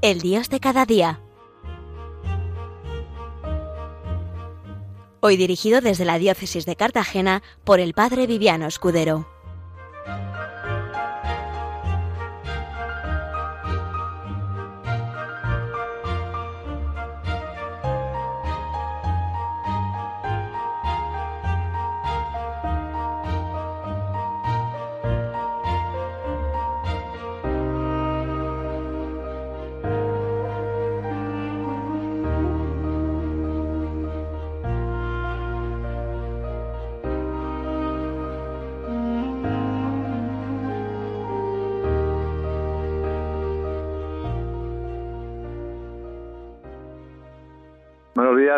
El Dios de cada día. Hoy dirigido desde la Diócesis de Cartagena por el Padre Viviano Escudero.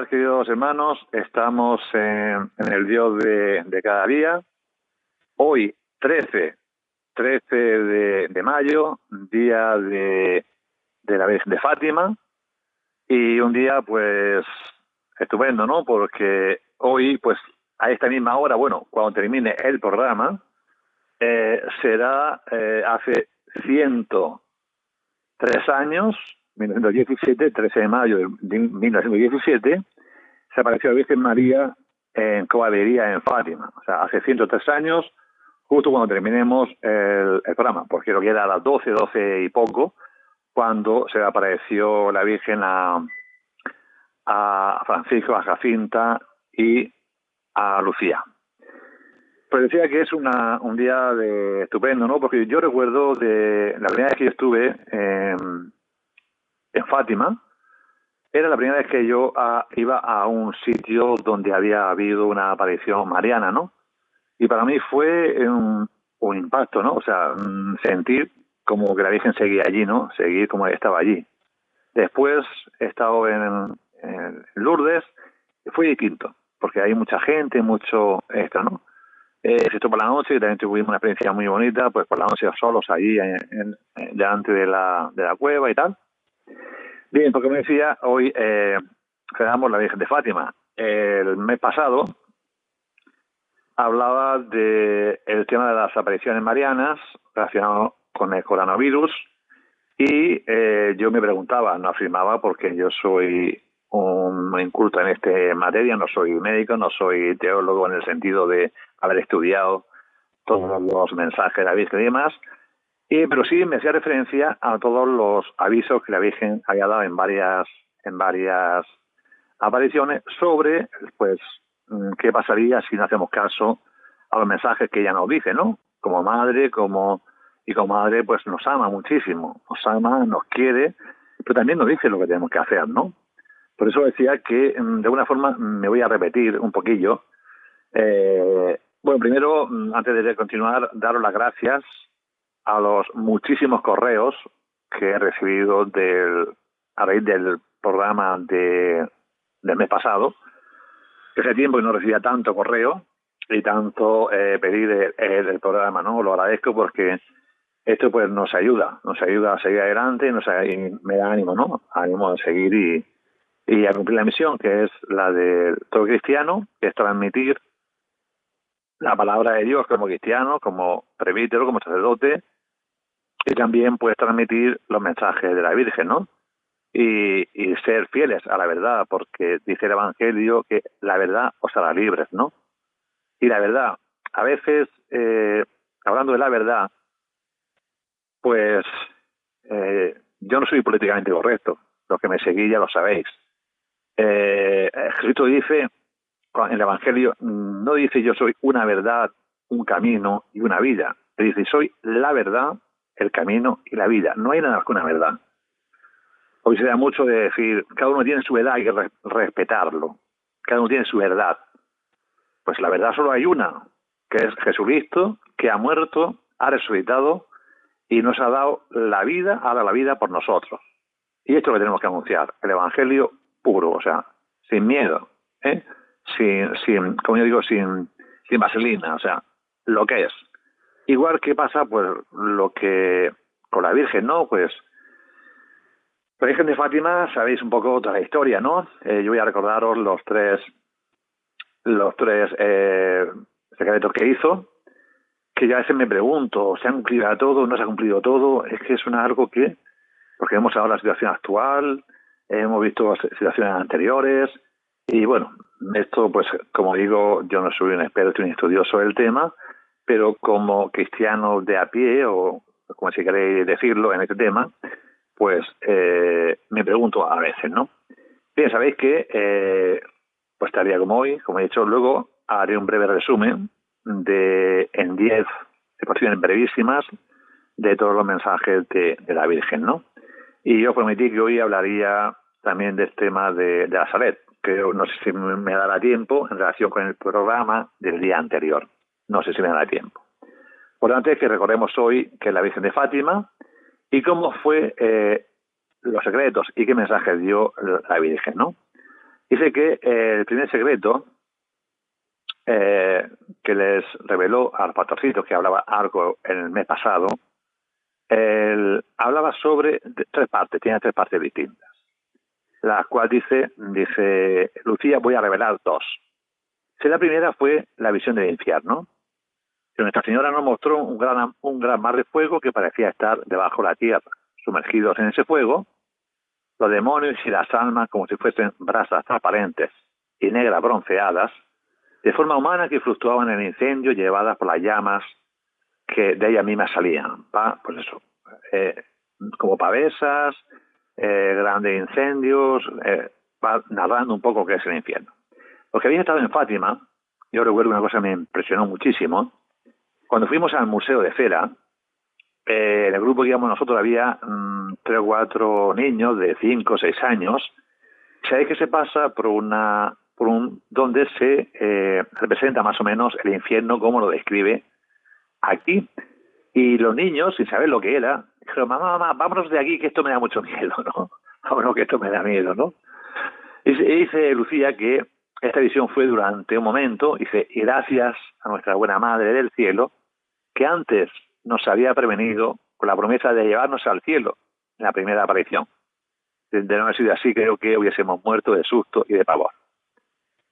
Días, queridos hermanos. Estamos en, en el Dios de, de, cada día. Hoy, 13, 13 de, de mayo, día de, de la Virgen de Fátima. Y un día, pues, estupendo, ¿no? Porque hoy, pues, a esta misma hora, bueno, cuando termine el programa, eh, será eh, hace 103 años 1917, 13 de mayo de 1917, se apareció la Virgen María en caballería en Fátima. O sea, hace 103 años, justo cuando terminemos el, programa, porque lo que era a las 12, 12 y poco, cuando se apareció la Virgen a, a Francisco, a Jacinta y a Lucía. Pues decía que es una, un día de estupendo, ¿no? Porque yo recuerdo de la primera vez que yo estuve en en Fátima, era la primera vez que yo a, iba a un sitio donde había habido una aparición mariana, ¿no? Y para mí fue un, impacto, ¿no? O sea, sentir como que la Virgen seguía allí, ¿no? Seguir como estaba allí. Después he estado en, en Lourdes, fui distinto, porque hay mucha gente, mucho esto, ¿no? Eh, esto por la noche, también tuvimos una experiencia muy bonita, pues por la noche solos allí en, delante de la, de la cueva y tal. Bien, porque me decía, hoy eh, la Virgen de Fátima. El mes pasado hablaba de el tema de las apariciones marianas relacionado con el coronavirus y eh, yo me preguntaba, no afirmaba porque yo soy un inculto en esta materia, no soy médico, no soy teólogo en el sentido de haber estudiado todos los mensajes de la Virgen y demás, y, pero sí me hacía referencia a todos los avisos que la Virgen había dado en varias, en varias apariciones sobre, pues, qué pasaría si no hacemos caso a los mensajes que ella nos dice, ¿no? Como madre, como, y como madre, pues nos ama muchísimo, nos ama, nos quiere, pero también nos dice lo que tenemos que hacer, ¿no? Por eso decía que, de alguna forma, me voy a repetir un poquillo. Eh, bueno, primero, antes de continuar, daros las gracias a los muchísimos correos que he recibido del, a raíz del programa de, del mes pasado, hace tiempo no recibía tanto correo y tanto eh, pedir el, programa, ¿no? Lo agradezco porque esto pues nos ayuda, nos ayuda a seguir adelante, nos y me da ánimo, ¿no? Ánimo a seguir y, y a cumplir la misión, que es la de todo cristiano, que es transmitir la palabra de Dios como cristiano, como presbítero, como sacerdote, y también puedes transmitir los mensajes de la Virgen, ¿no? Y, ser fieles a la verdad, porque dice el Evangelio que la verdad os hará libres, ¿no? Y la verdad, a veces, eh, hablando de la verdad, pues eh, yo no soy políticamente correcto, los que me seguís ya lo sabéis. Eh, dice, el Evangelio, no dice yo soy una verdad, un camino y una vida, dice soy la verdad, el camino y la vida. No hay nada más que una verdad. Hoy se da mucho de decir, cada uno tiene su verdad, hay que re respetarlo. Cada uno tiene su verdad. Pues la verdad solo hay una, que es Jesucristo, que ha muerto, ha resucitado y nos ha dado la vida, ha dado la vida por nosotros. Y esto es lo que tenemos que anunciar, el Evangelio puro, o sea, sin miedo, ¿eh? Sin, sin como yo digo, sin, sin vaselina, o sea, lo que es. Igual que pasa, pues, lo que con la Virgen, ¿no? Pues, la Virgen de Fátima, sabéis un poco toda la historia, ¿no? Eh, yo voy a recordaros los tres, los tres eh, secretos que hizo, que ya a veces me pregunto, ¿se ha cumplido todo? ¿No se ha cumplido todo? Es que es una algo que, porque hemos de la situación actual, hemos visto situaciones anteriores y bueno, esto pues como digo, yo no soy un experto ni estudioso del tema, pero como cristiano de a pie o como si queréis decirlo en este tema, pues eh, me pregunto a veces, ¿no? Bien, sabéis que eh, pues estaría como hoy, como he dicho, luego haré un breve resumen de en 10 porciones brevísimas de todos los mensajes de, la Virgen, ¿no? Y yo prometí que hoy hablaría también del tema de, de la Salet, que no sé si me dará tiempo en relación con el programa del día anterior. No sé si me dará tiempo. Por tanto, es que recordemos hoy que la Virgen de Fátima y cómo fue eh, los secretos y qué mensajes dio la Virgen, ¿no? Dice que eh, el primer secreto eh, que les reveló al pastorcito que hablaba algo en el mes pasado, él hablaba sobre tres partes, tiene tres partes distintas. La cual dice, dice, Lucía, voy a revelar dos. la primera fue la visión del infierno, que Nuestra Señora nos mostró un gran, un gran mar de fuego que parecía estar debajo de la tierra. Sumergidos en ese fuego, los demonios y las almas como si fuesen brasas transparentes y negras bronceadas, de forma humana que fluctuaban en el incendio llevadas por las llamas que de ellas mismas salían. Pues eso, eh, como pavesas, eh, grandes incendios, eh, va narrando un poco qué es el infierno. Los que habían estado en Fátima, yo recuerdo una cosa que me impresionó muchísimo. Cuando fuimos al Museo de Cera, eh, en el grupo que íbamos nosotros había mm, tres o cuatro niños de cinco o seis años. Sabéis que se pasa por una por un donde se eh, representa más o menos el infierno como lo describe aquí. Y los niños, sin saber lo que era, dijeron, mamá, mamá, vámonos de aquí que esto me da mucho miedo, ¿no? Vámonos que esto me da miedo, ¿no? Y dice Lucía que esta visión fue durante un momento, dice, y gracias a nuestra buena Madre del Cielo, que antes nos había prevenido con la promesa de llevarnos al cielo en la primera aparición. De no haber sido así, creo que hubiésemos muerto de susto y de pavor.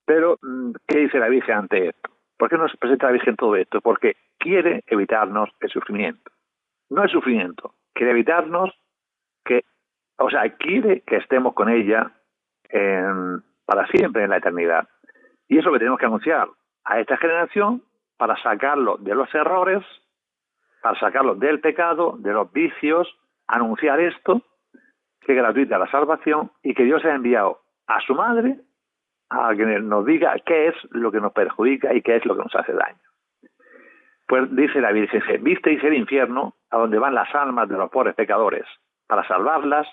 Pero, mm, ¿qué dice la Virgen ante esto? ¿Por qué nos presenta la Virgen todo esto? Porque quiere evitarnos el sufrimiento. No el sufrimiento, quiere evitarnos que, o sea, quiere que estemos con ella para siempre en la eternidad. Y eso que tenemos que anunciar a esta generación para sacarlo de los errores para sacarlos del pecado, de los vicios, anunciar esto, que es gratuita la salvación y que Dios ha enviado a su madre a que nos diga qué es lo que nos perjudica y qué es lo que nos hace daño. Pues dice la Virgen, visteis el infierno a donde van las almas de los pobres pecadores. Para salvarlas,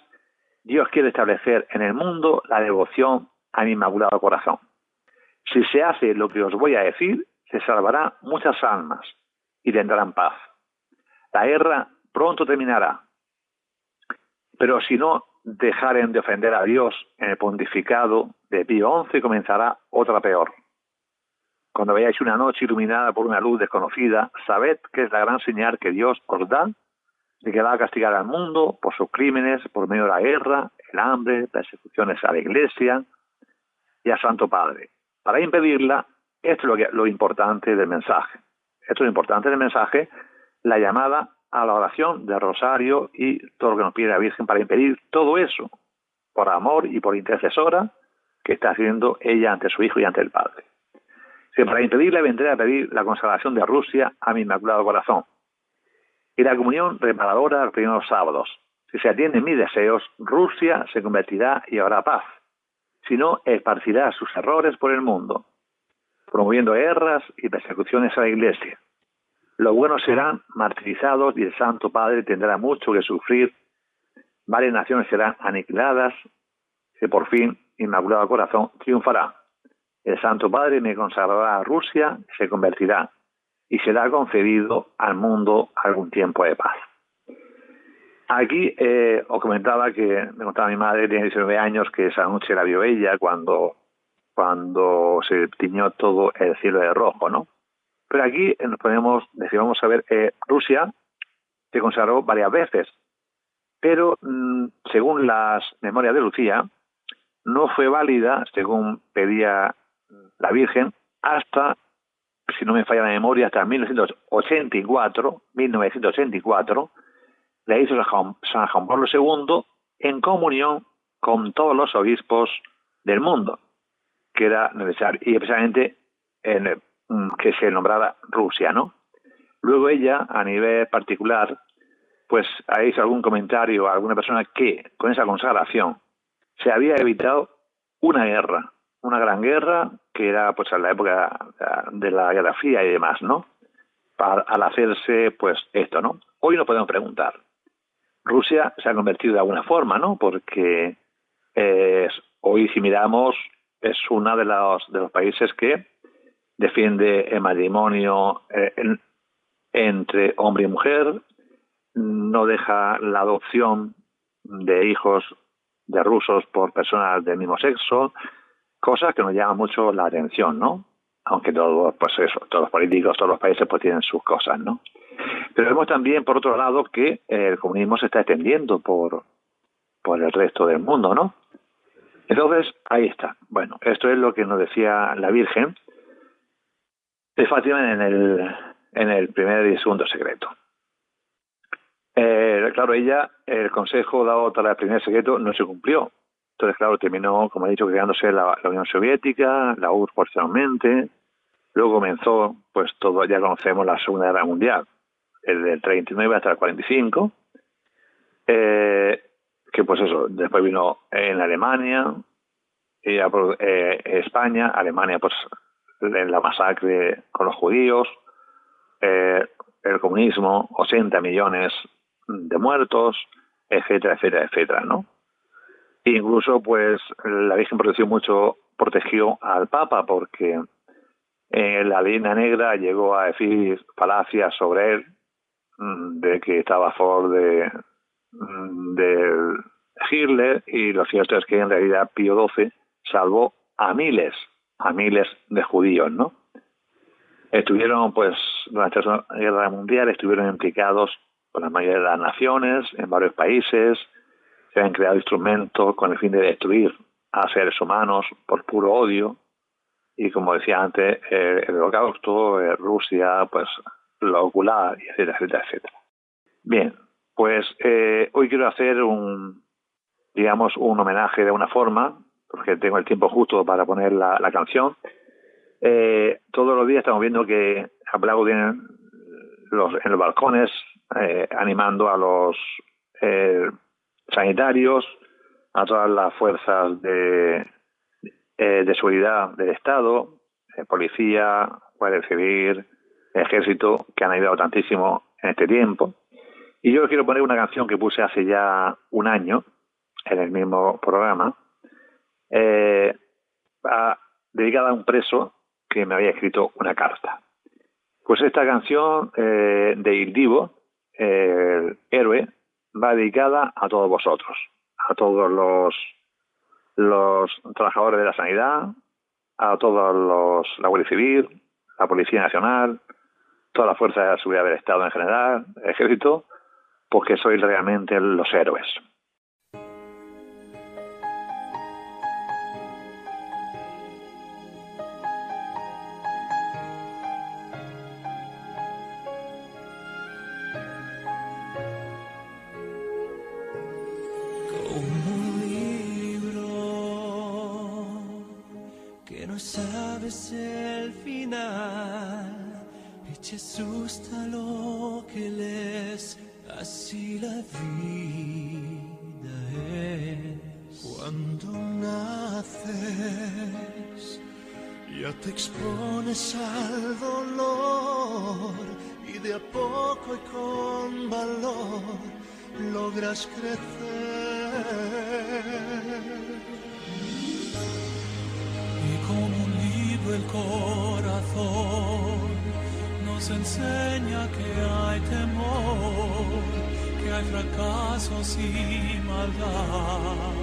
Dios quiere establecer en el mundo la devoción al Inmaculado Corazón. Si se hace lo que os voy a decir, se salvará muchas almas y tendrán paz. La guerra pronto terminará. Pero si no dejaren de ofender a Dios en el pontificado de Pío XI, comenzará otra peor. Cuando veáis una noche iluminada por una luz desconocida, sabed que es la gran señal que Dios os da de que va a castigar al mundo por sus crímenes, por medio de la guerra, el hambre, persecuciones a la Iglesia y al Santo Padre. Para impedirla, esto es lo, lo importante del mensaje. Esto es lo importante del mensaje la llamada a la oración del rosario y todo lo que nos pide la Virgen para impedir todo eso, por amor y por intercesora, que está haciendo ella ante su Hijo y ante el Padre. Si para impedirle vendré a pedir la consagración de Rusia a mi Inmaculado Corazón y la comunión reparadora los primeros sábados. Si se atienden mis deseos, Rusia se convertirá y habrá paz. Si no, esparcirá sus errores por el mundo, promoviendo guerras y persecuciones a la Iglesia los buenos serán martirizados y el Santo Padre tendrá mucho que sufrir. Varias naciones serán aniquiladas, que por fin Inmaculado Corazón triunfará. El Santo Padre me consagrará a Rusia, se convertirá y será concedido al mundo algún tiempo de paz. Aquí eh, os comentaba que me contaba mi madre, tiene 19 años, que esa noche la vio ella cuando, cuando se tiñó todo el cielo de rojo, ¿no? Pero aquí nos podemos decir, vamos a ver, eh, Rusia se consagró varias veces, pero mm, según las memorias de Lucía, no fue válida, según pedía la Virgen, hasta, si no me falla la memoria, hasta 1984, 1984, le hizo San Juan Pablo II en comunión con todos los obispos del mundo, que era necesario, y especialmente en, mm, que se nombrara Rusia, ¿no? Luego ella, a nivel particular, pues ha hecho algún comentario a alguna persona que, con esa consagración, se había evitado una guerra, una gran guerra que era pues en la época de la Guerra Fría y demás, ¿no? Al hacerse pues esto, ¿no? Hoy no podemos preguntar. Rusia se ha convertido de alguna forma, ¿no? Porque hoy si miramos es uno de los, de los países que defiende el matrimonio eh, entre hombre y mujer, no deja la adopción de hijos de rusos por personas del mismo sexo, cosas que nos llaman mucho la atención, ¿no? Aunque todos, pues eso, todos los políticos, todos los países pues tienen sus cosas, ¿no? Pero vemos también, por otro lado, que el comunismo se está extendiendo por, por el resto del mundo, ¿no? Entonces, ahí está. Bueno, esto es lo que nos decía la Virgen de Fátima en el, en el primer y segundo secreto. Eh, claro, ella, el consejo dado para el primer secreto no se cumplió. Entonces, claro, terminó, como he dicho, creándose la, Unión Soviética, la URSS posteriormente. Luego comenzó, pues todo, ya conocemos la Segunda Guerra Mundial, desde el 39 hasta el 45. Eh, que pues eso, después vino en Alemania, eh, España, Alemania, pues en la masacre con los judíos, eh, el comunismo, 80 millones de muertos, etcétera, etcétera, etcétera, ¿no? Incluso, pues, la Virgen protegió mucho, protegió al Papa, porque en la línea negra llegó a decir palacias sobre él, mm, de que estaba a favor de, mm, de Hitler, y lo cierto es que en realidad Pío XII salvó a miles, a miles de judíos, ¿no? Estuvieron, pues, durante la Guerra Mundial, estuvieron implicados con la mayoría de las naciones, en varios países, se han creado instrumentos con el fin de destruir a seres humanos por puro odio, y como decía antes, eh, el holocausto, eh, Rusia, pues, lo ocular, etcétera, etcétera, etcétera. Bien, pues eh, hoy quiero hacer un, digamos, un homenaje de una forma, porque tengo el tiempo justo para poner la, la canción. todos los días estamos viendo que aplauden los, en los balcones eh, animando a los eh, sanitarios, a todas las fuerzas de, eh, de seguridad del Estado, policía, Guardia Civil, Ejército, que han ayudado tantísimo en este tiempo. Y yo quiero poner una canción que puse hace ya un año en el mismo programa, dedicada a un preso que me había escrito una carta. Pues esta canción de Il Divo el héroe va dedicada a todos vosotros, a todos los, los trabajadores de la sanidad, a todos los, la Guardia Civil, la Policía Nacional, todas las fuerzas de seguridad del Estado en general, Ejército, porque sois realmente los héroes. final. E ci asusta lo que les así la vida es. Cuando naces ya te expones al dolor y de a poco y con valor logras crecer. Y como el corazón nos enseña que hay temor, que hay fracasos y maldad,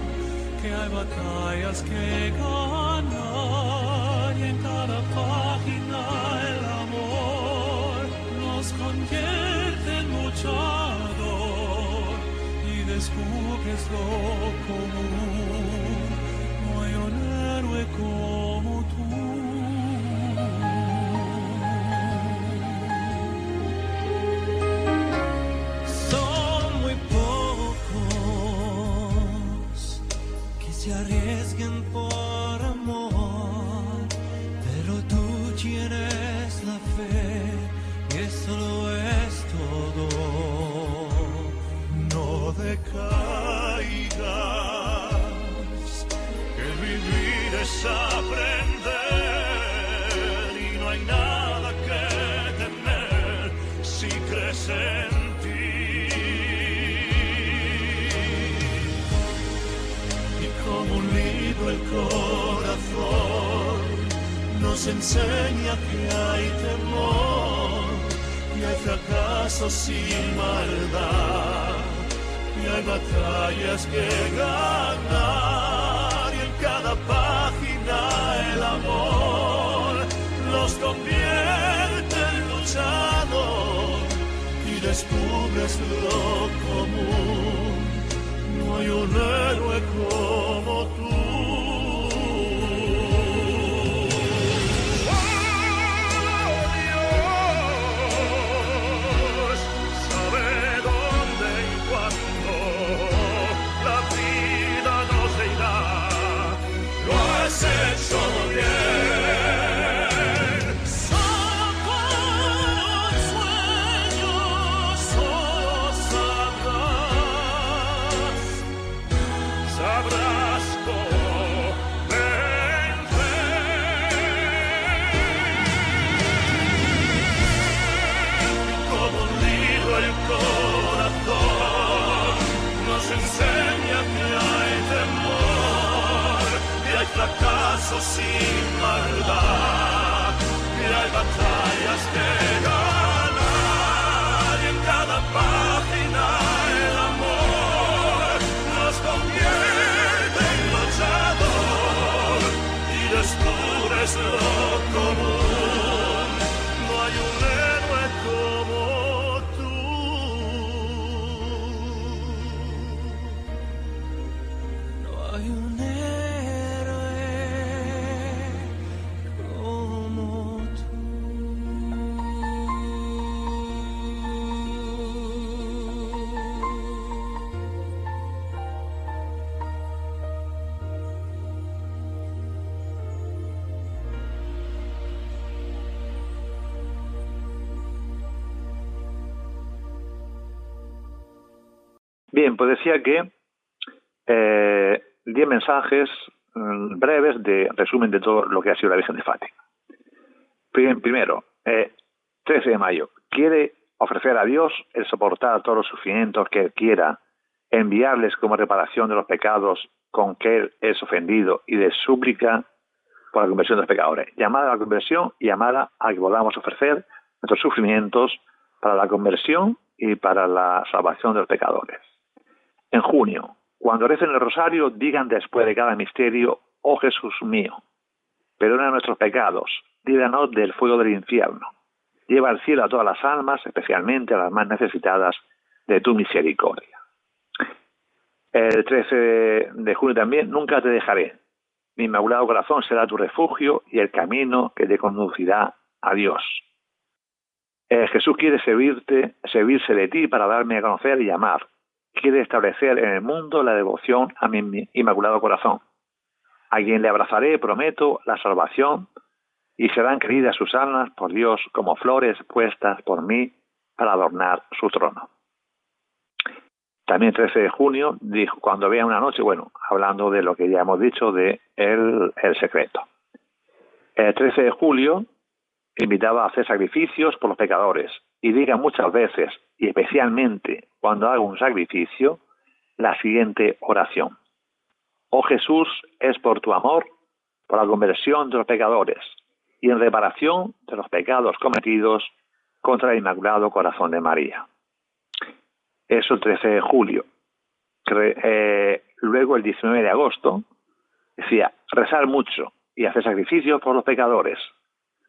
que hay batallas que ganar y en cada página el amor nos convierte en luchador y descubres lo común, no hay un héroe. se arriesguen por amor, pero tú tienes la fe y eso lo es todo. No dejar nos enseña que hay temor y hay fracaso sin maldad y hay batallas que ganar y en cada página el amor los convierte en luchador y descubres lo común. No hay un héroe como tú. Bien, pues decía que eh, 10 mensajes mm, breves de resumen de todo lo que ha sido la Virgen de Fátima. Prim- Primero, eh, 13 de mayo, quiere ofrecer a Dios el soportar todos los sufrimientos que Él quiera, enviarles como reparación de los pecados con que Él es ofendido y de súplica por la conversión de los pecadores. Llamada a la conversión y llamada a que podamos ofrecer nuestros sufrimientos para la conversión y para la salvación de los pecadores. En junio, cuando recen el rosario, digan después de cada misterio, oh Jesús mío, perdona nuestros pecados, líbranos del fuego del infierno, lleva al cielo a todas las almas, especialmente a las más necesitadas de tu misericordia. El 13 de junio también, nunca te dejaré. Mi inmaculado corazón será tu refugio y el camino que te conducirá a Dios. Eh, Jesús quiere servirte, servirse de ti para darme a conocer y amar. Quiere establecer en el mundo la devoción a mi inmaculado corazón. A quien le abrazaré, prometo, la salvación y serán queridas sus almas por Dios como flores puestas por mí para adornar su trono. También 13 de junio dijo, cuando vea una noche, bueno, hablando de lo que ya hemos dicho de el, el secreto. El 13 de julio invitaba a hacer sacrificios por los pecadores y diga muchas veces, y especialmente cuando haga un sacrificio, la siguiente oración. Oh Jesús, es por tu amor, por la conversión de los pecadores y en reparación de los pecados cometidos contra el Inmaculado Corazón de María. Eso el 13 de julio. Eh, luego el 19 de agosto decía, rezar mucho y hacer sacrificios por los pecadores.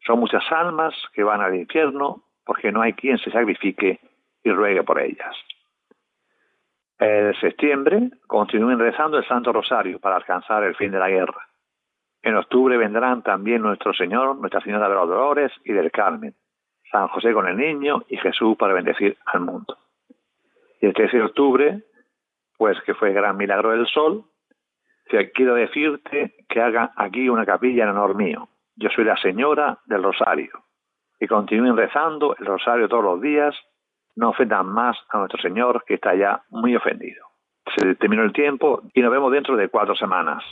Son muchas almas que van al infierno porque no hay quien se sacrifique y ruegue por ellas. En septiembre continúen rezando el Santo Rosario para alcanzar el fin de la guerra. En octubre vendrán también nuestro Señor, Nuestra Señora de los Dolores y del Carmen, San José con el Niño y Jesús para bendecir al mundo. Y el 13 de octubre, pues que fue el gran milagro del sol, quiero decirte que haga aquí una capilla en honor mío. Yo soy la Señora del Rosario. Y continúen rezando el rosario todos los días, no ofendan más a nuestro Señor que está ya muy ofendido. Se terminó el tiempo y nos vemos dentro de cuatro semanas.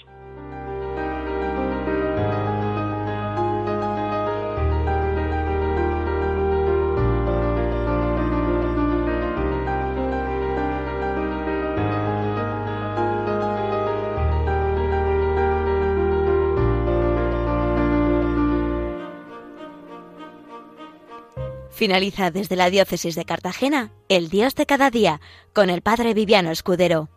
Finaliza desde la diócesis de Cartagena, El Dios de cada día, con el Padre Viviano Escudero.